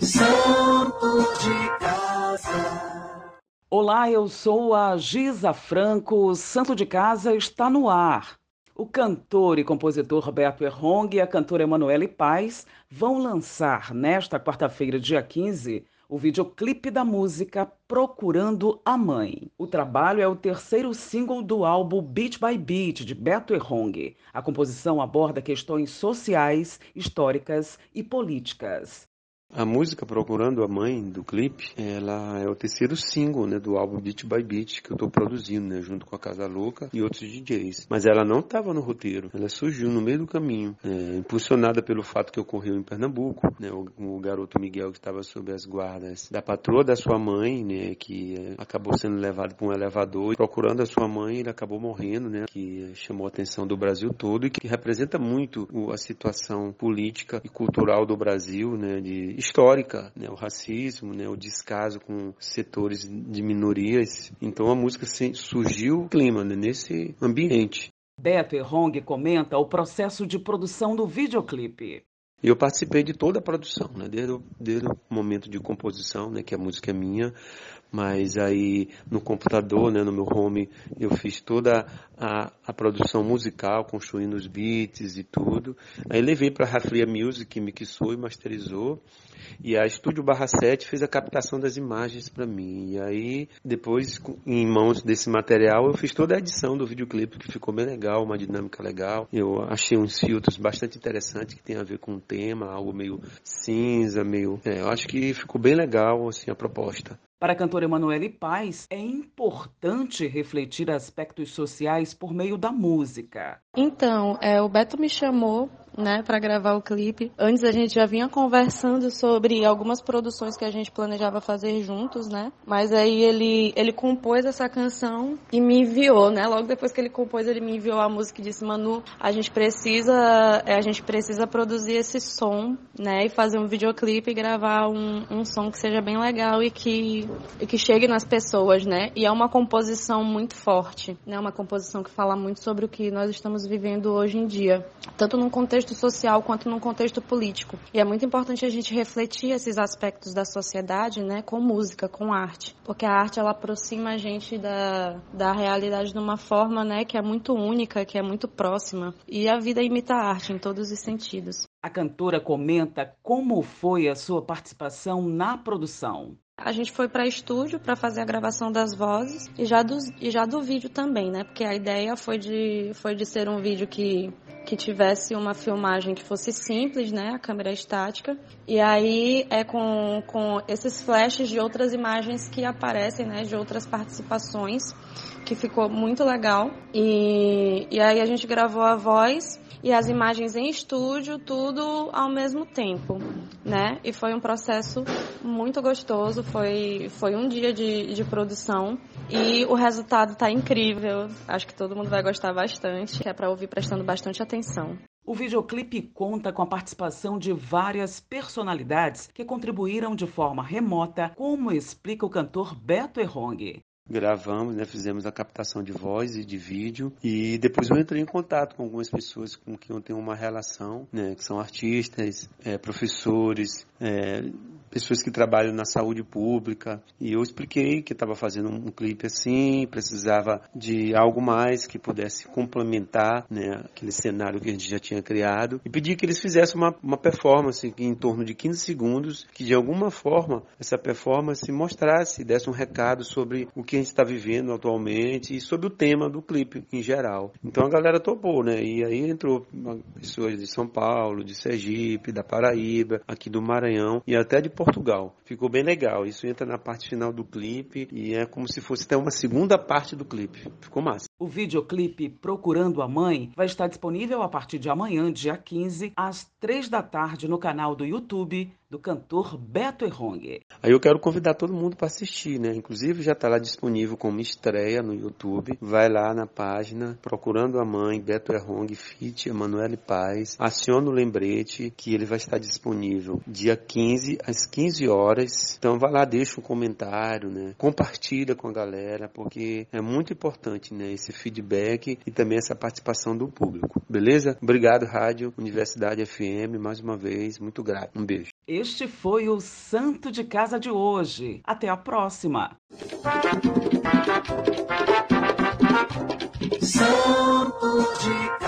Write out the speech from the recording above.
Santo de casa. Olá, eu sou a Giza Franco. O Santo de Casa está no ar. O cantor e compositor Roberto Errong e a cantora Emanuele Paz vão lançar nesta quarta-feira, dia 15, o videoclipe da música Procurando a Mãe. O trabalho é o terceiro single do álbum Beat by Beat, de Beto Errong. A composição aborda questões sociais, históricas e políticas. A música Procurando a Mãe, do clipe, ela é o terceiro single né, do álbum Beat by Beat que eu estou produzindo, né, junto com a Casa Louca e outros DJs. Mas ela não estava no roteiro, ela surgiu no meio do caminho, é, impulsionada pelo fato que ocorreu em Pernambuco. Né, o, o, garoto Miguel que estava sob as guardas da patroa da sua mãe, né, que é, acabou sendo levado para um elevador. Procurando a sua mãe, ele acabou morrendo, né, que chamou a atenção do Brasil todo e que representa muito a situação política e cultural do Brasil, né, de histórica, né, o racismo, né, o descaso com setores de minorias. Então a música surgiu clima né, nesse ambiente. Beto Errong comenta o processo de produção do videoclipe. Eu participei de toda a produção, né? desde, o, desde o momento de composição, né? que a música é minha, mas aí no computador, né? no meu home, eu fiz toda a, a produção musical, construindo os beats e tudo. Aí levei para a Raflia Music, que mixou e masterizou, e a Estúdio Barra 7 fez a captação das imagens para mim. E aí, depois, em mãos desse material, eu fiz toda a edição do videoclipe, que ficou bem legal, uma dinâmica legal. Eu achei uns filtros bastante interessantes que tem a ver com o tema, algo meio cinza, meio. É, eu acho que ficou bem legal assim a proposta. Para a cantora Emanuele Paz, é importante refletir aspectos sociais por meio da música. Então, é, o Beto me chamou né, para gravar o clipe. Antes a gente já vinha conversando sobre algumas produções que a gente planejava fazer juntos, né? Mas aí ele ele compôs essa canção e me enviou, né? Logo depois que ele compôs, ele me enviou a música e disse: "Manu, a gente precisa é, a gente precisa produzir esse som, né, e fazer um videoclipe e gravar um, um som que seja bem legal e que e que chegue nas pessoas, né? E é uma composição muito forte, né? Uma composição que fala muito sobre o que nós estamos vivendo hoje em dia, tanto num contexto contexto social quanto num contexto político. E é muito importante a gente refletir esses aspectos da sociedade, né, com música, com arte, porque a arte ela aproxima a gente da, da realidade de uma forma, né, que é muito única, que é muito próxima. E a vida imita a arte em todos os sentidos. A cantora comenta como foi a sua participação na produção. A gente foi para estúdio para fazer a gravação das vozes e já, do, e já do vídeo também, né? Porque a ideia foi de, foi de ser um vídeo que, que tivesse uma filmagem que fosse simples, né? A câmera estática. E aí é com, com esses flashes de outras imagens que aparecem, né? De outras participações, que ficou muito legal. E, e aí a gente gravou a voz e as imagens em estúdio, tudo ao mesmo tempo, né? E foi um processo muito gostoso, foi, foi um dia de, de produção e o resultado está incrível. Acho que todo mundo vai gostar bastante, é para ouvir prestando bastante atenção. O videoclipe conta com a participação de várias personalidades que contribuíram de forma remota, como explica o cantor Beto Errong gravamos, né, fizemos a captação de voz e de vídeo. E depois eu entrei em contato com algumas pessoas com quem eu tenho uma relação, né, que são artistas, é, professores, é, pessoas que trabalham na saúde pública e eu expliquei que estava fazendo um clipe assim, precisava de algo mais que pudesse complementar né, aquele cenário que a gente já tinha criado e pedi que eles fizessem uma, uma performance em torno de 15 segundos que de alguma forma essa performance mostrasse, desse um recado sobre o que a gente está vivendo atualmente e sobre o tema do clipe em geral. Então a galera topou, né? E aí entrou pessoas de São Paulo, de Sergipe, da Paraíba, aqui do Maranhão e até de Portugal. Ficou bem legal. Isso entra na parte final do clipe e é como se fosse até uma segunda parte do clipe. Ficou massa. O videoclipe Procurando a Mãe vai estar disponível a partir de amanhã, dia 15, às 3 da tarde, no canal do YouTube do cantor Beto Errong. Aí eu quero convidar todo mundo para assistir, né? Inclusive já está lá disponível como estreia no YouTube. Vai lá na página Procurando a Mãe, Beto Errong, Fit, Emanuele Paz. Aciona o lembrete que ele vai estar disponível dia 15 às 15 horas. Então vai lá, deixa um comentário, né? Compartilha com a galera, porque é muito importante, né? Esse esse feedback e também essa participação do público. Beleza? Obrigado, Rádio Universidade FM, mais uma vez, muito grato. Um beijo. Este foi o Santo de Casa de hoje. Até a próxima. Santo de Casa.